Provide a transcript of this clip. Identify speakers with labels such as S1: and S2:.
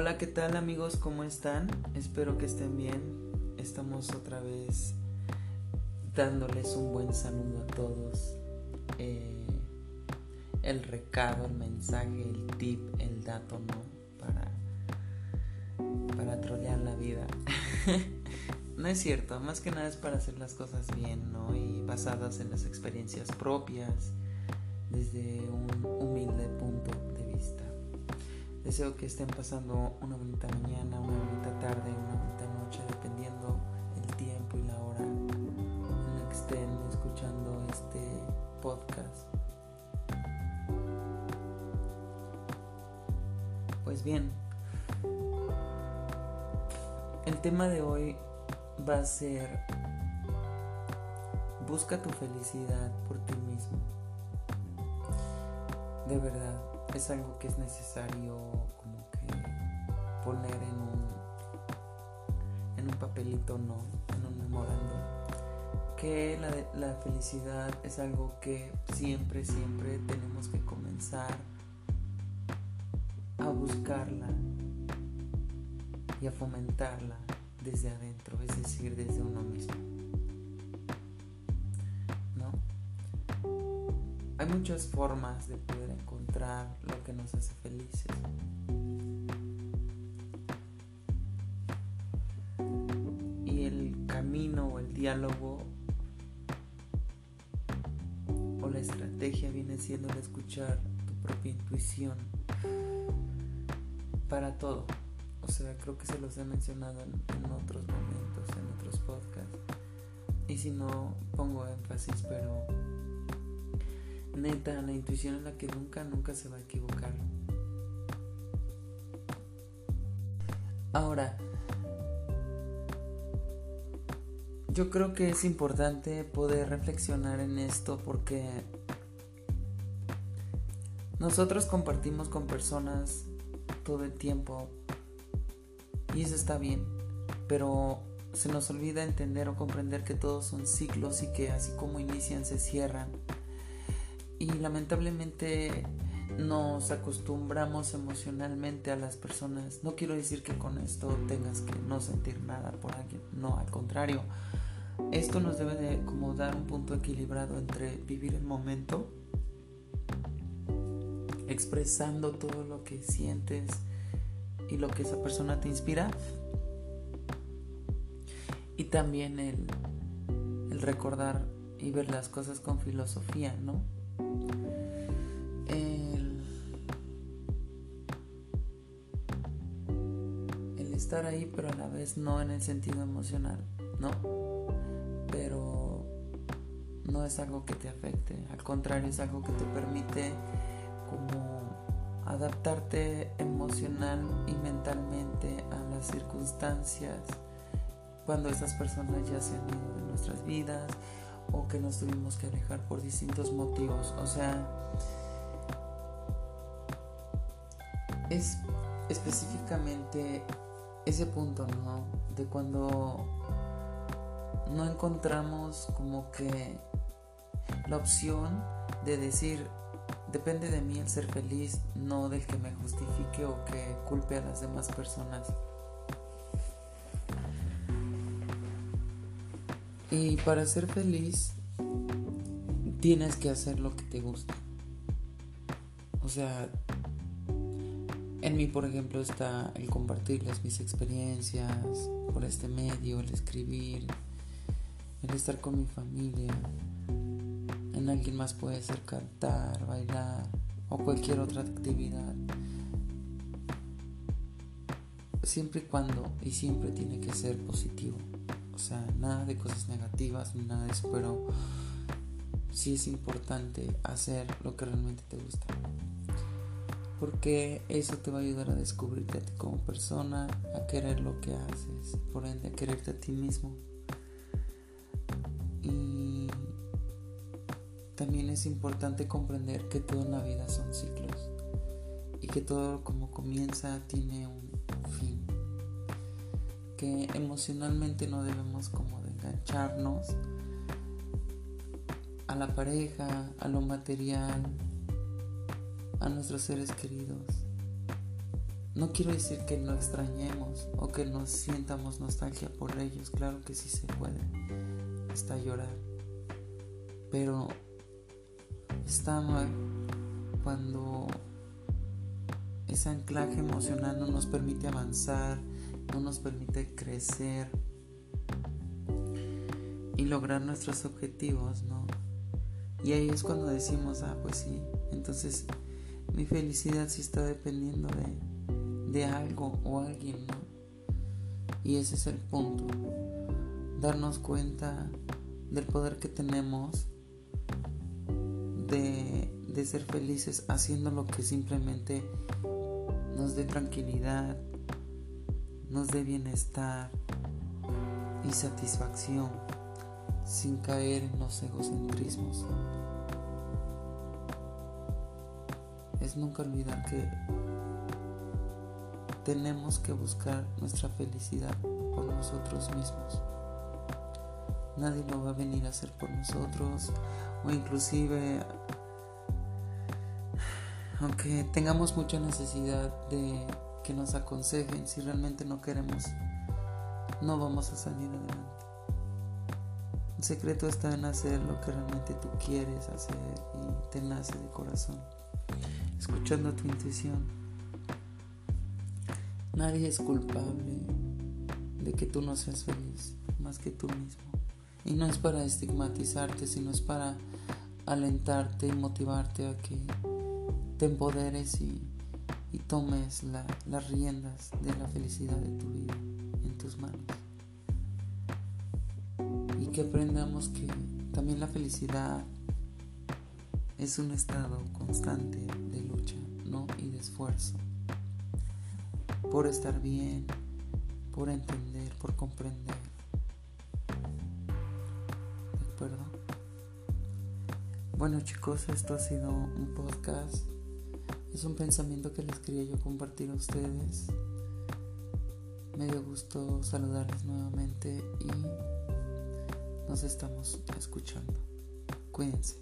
S1: Hola, ¿qué tal amigos? ¿Cómo están? Espero que estén bien. Estamos otra vez dándoles un buen saludo a todos. Eh, el recado, el mensaje, el tip, el dato, ¿no? Para, para trolear la vida. no es cierto, más que nada es para hacer las cosas bien, ¿no? Y basadas en las experiencias propias, desde un humilde punto de vista. Deseo que estén pasando una bonita mañana, una bonita tarde, una bonita noche, dependiendo el tiempo y la hora en la que estén escuchando este podcast. Pues bien, el tema de hoy va a ser busca tu felicidad por ti mismo. De verdad es algo que es necesario como que poner en un en un papelito no en un memorando. Que la, la felicidad es algo que siempre siempre tenemos que comenzar a buscarla y a fomentarla desde adentro es decir desde uno mismo hay muchas formas de poder encontrar lo que nos hace felices. Y el camino o el diálogo o la estrategia viene siendo el escuchar tu propia intuición para todo. O sea, creo que se los he mencionado en, en otros momentos, en otros podcasts. Y si no, pongo énfasis, pero neta, la intuición es la que nunca, nunca se va a equivocar. Ahora, yo creo que es importante poder reflexionar en esto porque nosotros compartimos con personas todo el tiempo y eso está bien, pero se nos olvida entender o comprender que todos son ciclos y que así como inician se cierran y lamentablemente nos acostumbramos emocionalmente a las personas. No quiero decir que con esto tengas que no sentir nada por alguien, no, al contrario. Esto nos debe de como dar un punto equilibrado entre vivir el momento, expresando todo lo que sientes y lo que esa persona te inspira, y también el, el recordar y ver las cosas con filosofía, ¿no? El, estar ahí, pero a la vez no en el sentido emocional, ¿no? Pero no es algo que te afecte, al contrario, es algo que te permite como adaptarte emocional y mentalmente a las circunstancias cuando esas personas ya se han ido de nuestras vidas o que nos tuvimos que alejar por distintos motivos. O sea, es específicamente ese punto, ¿no? De cuando no encontramos como que la opción de decir, depende de mí el ser feliz, no del que me justifique o que culpe a las demás personas. Y para ser feliz tienes que hacer lo que te gusta. O sea, en mí, por ejemplo, está el compartirles mis experiencias por este medio, el escribir, el estar con mi familia. En alguien más puede ser cantar, bailar o cualquier otra actividad. Siempre y cuando y siempre tiene que ser positivo. Sea, nada de cosas negativas ni nada de eso, pero sí es importante hacer lo que realmente te gusta. Porque eso te va a ayudar a descubrirte a ti como persona, a querer lo que haces, por ende a quererte a ti mismo. Y también es importante comprender que toda la vida son ciclos y que todo como comienza tiene un que emocionalmente no debemos como engancharnos a la pareja, a lo material, a nuestros seres queridos. no quiero decir que no extrañemos o que nos sientamos nostalgia por ellos, claro que sí se puede, hasta llorar. Pero está mal cuando ese anclaje emocional no nos permite avanzar, no nos permite crecer y lograr nuestros objetivos, ¿no? Y ahí es cuando decimos, ah, pues sí, entonces mi felicidad sí está dependiendo de, de algo o alguien, ¿no? Y ese es el punto, darnos cuenta del poder que tenemos de, de ser felices haciendo lo que simplemente nos dé tranquilidad, nos dé bienestar y satisfacción sin caer en los egocentrismos. Es nunca olvidar que tenemos que buscar nuestra felicidad por nosotros mismos. Nadie lo va a venir a hacer por nosotros o inclusive aunque tengamos mucha necesidad de que nos aconsejen, si realmente no queremos, no vamos a salir adelante. El secreto está en hacer lo que realmente tú quieres hacer y te nace de corazón, escuchando tu intuición. Nadie es culpable de que tú no seas feliz más que tú mismo. Y no es para estigmatizarte, sino es para alentarte y motivarte a que te empoderes y, tomes las riendas de la felicidad de tu vida en tus manos. Y que aprendamos que también la felicidad es un estado constante de lucha, ¿no? Y de esfuerzo. Por estar bien, por entender, por comprender. ¿De acuerdo? Bueno chicos, esto ha sido un podcast es un pensamiento que les quería yo compartir a ustedes. Me dio gusto saludarles nuevamente y nos estamos escuchando. Cuídense.